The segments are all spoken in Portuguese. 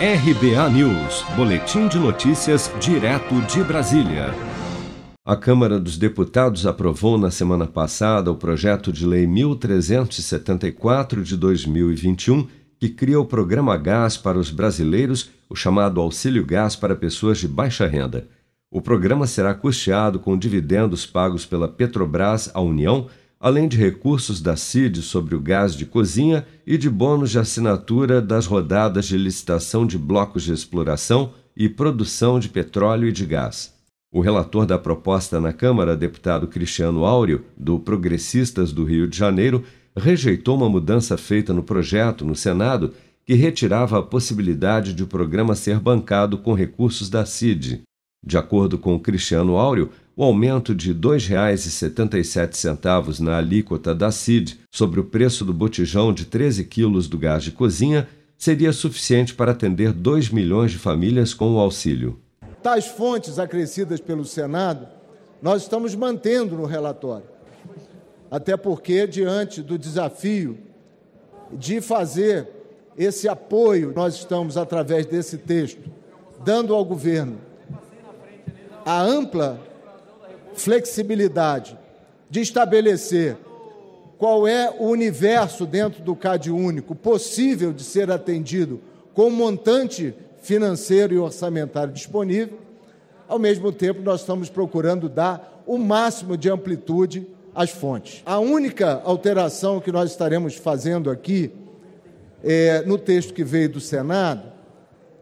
RBA News, Boletim de Notícias, direto de Brasília. A Câmara dos Deputados aprovou na semana passada o projeto de lei 1374 de 2021, que cria o programa Gás para os brasileiros, o chamado Auxílio Gás para pessoas de baixa renda. O programa será custeado com dividendos pagos pela Petrobras à União além de recursos da CID sobre o gás de cozinha e de bônus de assinatura das rodadas de licitação de blocos de exploração e produção de petróleo e de gás. O relator da proposta na Câmara, deputado Cristiano Áureo, do Progressistas do Rio de Janeiro, rejeitou uma mudança feita no projeto no Senado que retirava a possibilidade de o programa ser bancado com recursos da CID. De acordo com Cristiano Áureo, o aumento de R$ 2,77 na alíquota da CID sobre o preço do botijão de 13 quilos do gás de cozinha seria suficiente para atender 2 milhões de famílias com o auxílio. Tais fontes acrescidas pelo Senado, nós estamos mantendo no relatório. Até porque, diante do desafio de fazer esse apoio, nós estamos, através desse texto, dando ao governo a ampla flexibilidade de estabelecer qual é o universo dentro do CAD único possível de ser atendido com o montante financeiro e orçamentário disponível. Ao mesmo tempo, nós estamos procurando dar o máximo de amplitude às fontes. A única alteração que nós estaremos fazendo aqui, é, no texto que veio do Senado,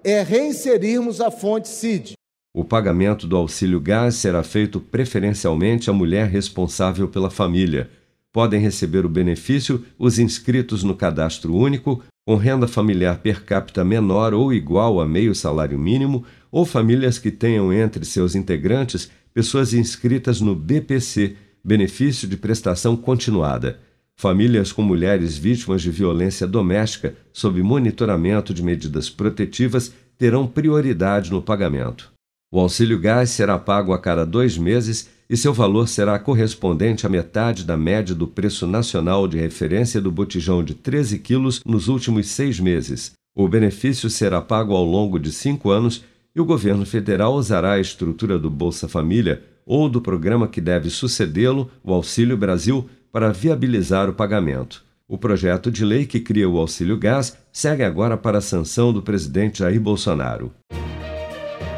é reinserirmos a fonte CID. O pagamento do auxílio gás será feito preferencialmente à mulher responsável pela família. Podem receber o benefício os inscritos no cadastro único, com renda familiar per capita menor ou igual a meio salário mínimo, ou famílias que tenham entre seus integrantes pessoas inscritas no BPC, Benefício de Prestação Continuada. Famílias com mulheres vítimas de violência doméstica, sob monitoramento de medidas protetivas, terão prioridade no pagamento. O auxílio gás será pago a cada dois meses e seu valor será correspondente à metade da média do preço nacional de referência do botijão de 13 quilos nos últimos seis meses. O benefício será pago ao longo de cinco anos e o governo federal usará a estrutura do Bolsa Família ou do programa que deve sucedê-lo, o Auxílio Brasil, para viabilizar o pagamento. O projeto de lei que cria o auxílio gás segue agora para a sanção do presidente Jair Bolsonaro